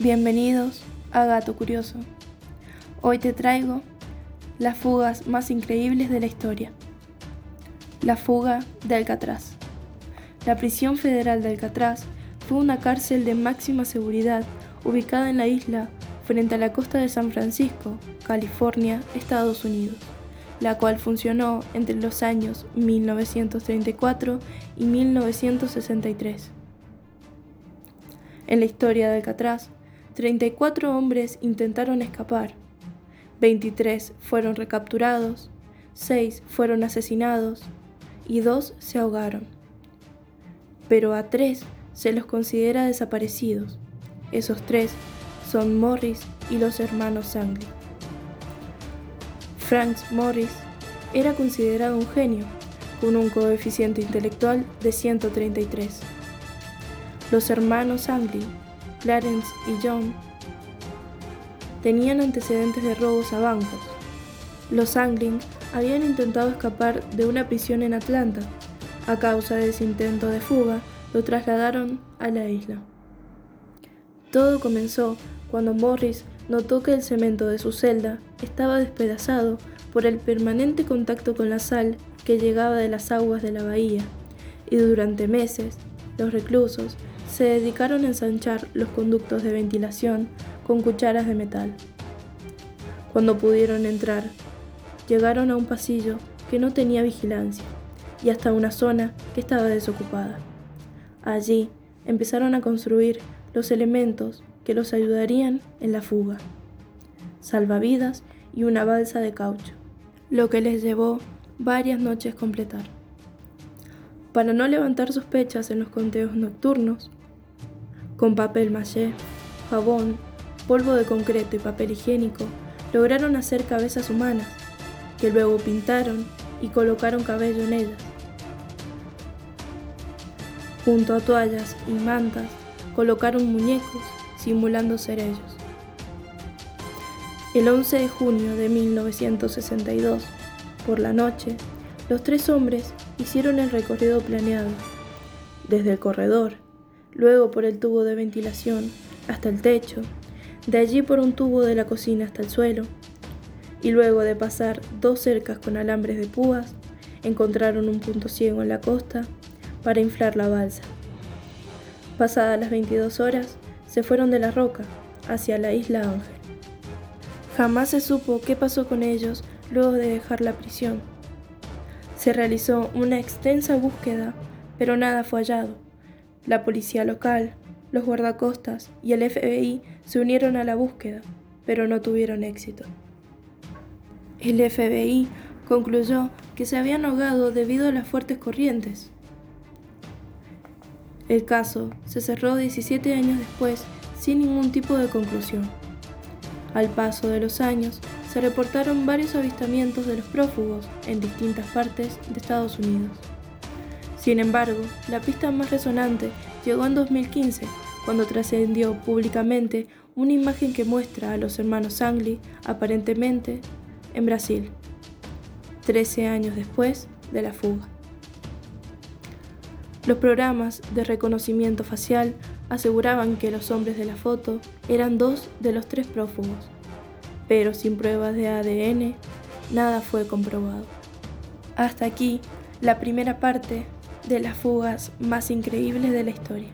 Bienvenidos a Gato Curioso. Hoy te traigo las fugas más increíbles de la historia. La fuga de Alcatraz. La prisión federal de Alcatraz fue una cárcel de máxima seguridad ubicada en la isla frente a la costa de San Francisco, California, Estados Unidos, la cual funcionó entre los años 1934 y 1963. En la historia de Alcatraz, 34 hombres intentaron escapar, 23 fueron recapturados, 6 fueron asesinados y 2 se ahogaron. Pero a 3 se los considera desaparecidos. Esos 3 son Morris y los hermanos Sangley. Frank Morris era considerado un genio, con un coeficiente intelectual de 133. Los hermanos Anglin, Clarence y John, tenían antecedentes de robos a bancos. Los Anglin habían intentado escapar de una prisión en Atlanta. A causa de ese intento de fuga, lo trasladaron a la isla. Todo comenzó cuando Morris notó que el cemento de su celda estaba despedazado por el permanente contacto con la sal que llegaba de las aguas de la bahía, y durante meses los reclusos se dedicaron a ensanchar los conductos de ventilación con cucharas de metal. Cuando pudieron entrar, llegaron a un pasillo que no tenía vigilancia y hasta una zona que estaba desocupada. Allí empezaron a construir los elementos que los ayudarían en la fuga, salvavidas y una balsa de caucho, lo que les llevó varias noches completar. Para no levantar sospechas en los conteos nocturnos, con papel maché, jabón, polvo de concreto y papel higiénico, lograron hacer cabezas humanas, que luego pintaron y colocaron cabello en ellas. Junto a toallas y mantas, colocaron muñecos simulando ser ellos. El 11 de junio de 1962, por la noche, los tres hombres hicieron el recorrido planeado, desde el corredor luego por el tubo de ventilación hasta el techo, de allí por un tubo de la cocina hasta el suelo, y luego de pasar dos cercas con alambres de púas, encontraron un punto ciego en la costa para inflar la balsa. Pasadas las 22 horas, se fueron de la roca hacia la isla Ángel. Jamás se supo qué pasó con ellos luego de dejar la prisión. Se realizó una extensa búsqueda, pero nada fue hallado. La policía local, los guardacostas y el FBI se unieron a la búsqueda, pero no tuvieron éxito. El FBI concluyó que se habían ahogado debido a las fuertes corrientes. El caso se cerró 17 años después sin ningún tipo de conclusión. Al paso de los años, se reportaron varios avistamientos de los prófugos en distintas partes de Estados Unidos. Sin embargo, la pista más resonante llegó en 2015, cuando trascendió públicamente una imagen que muestra a los hermanos Sangli, aparentemente, en Brasil, 13 años después de la fuga. Los programas de reconocimiento facial aseguraban que los hombres de la foto eran dos de los tres prófugos, pero sin pruebas de ADN, nada fue comprobado. Hasta aquí la primera parte de las fugas más increíbles de la historia.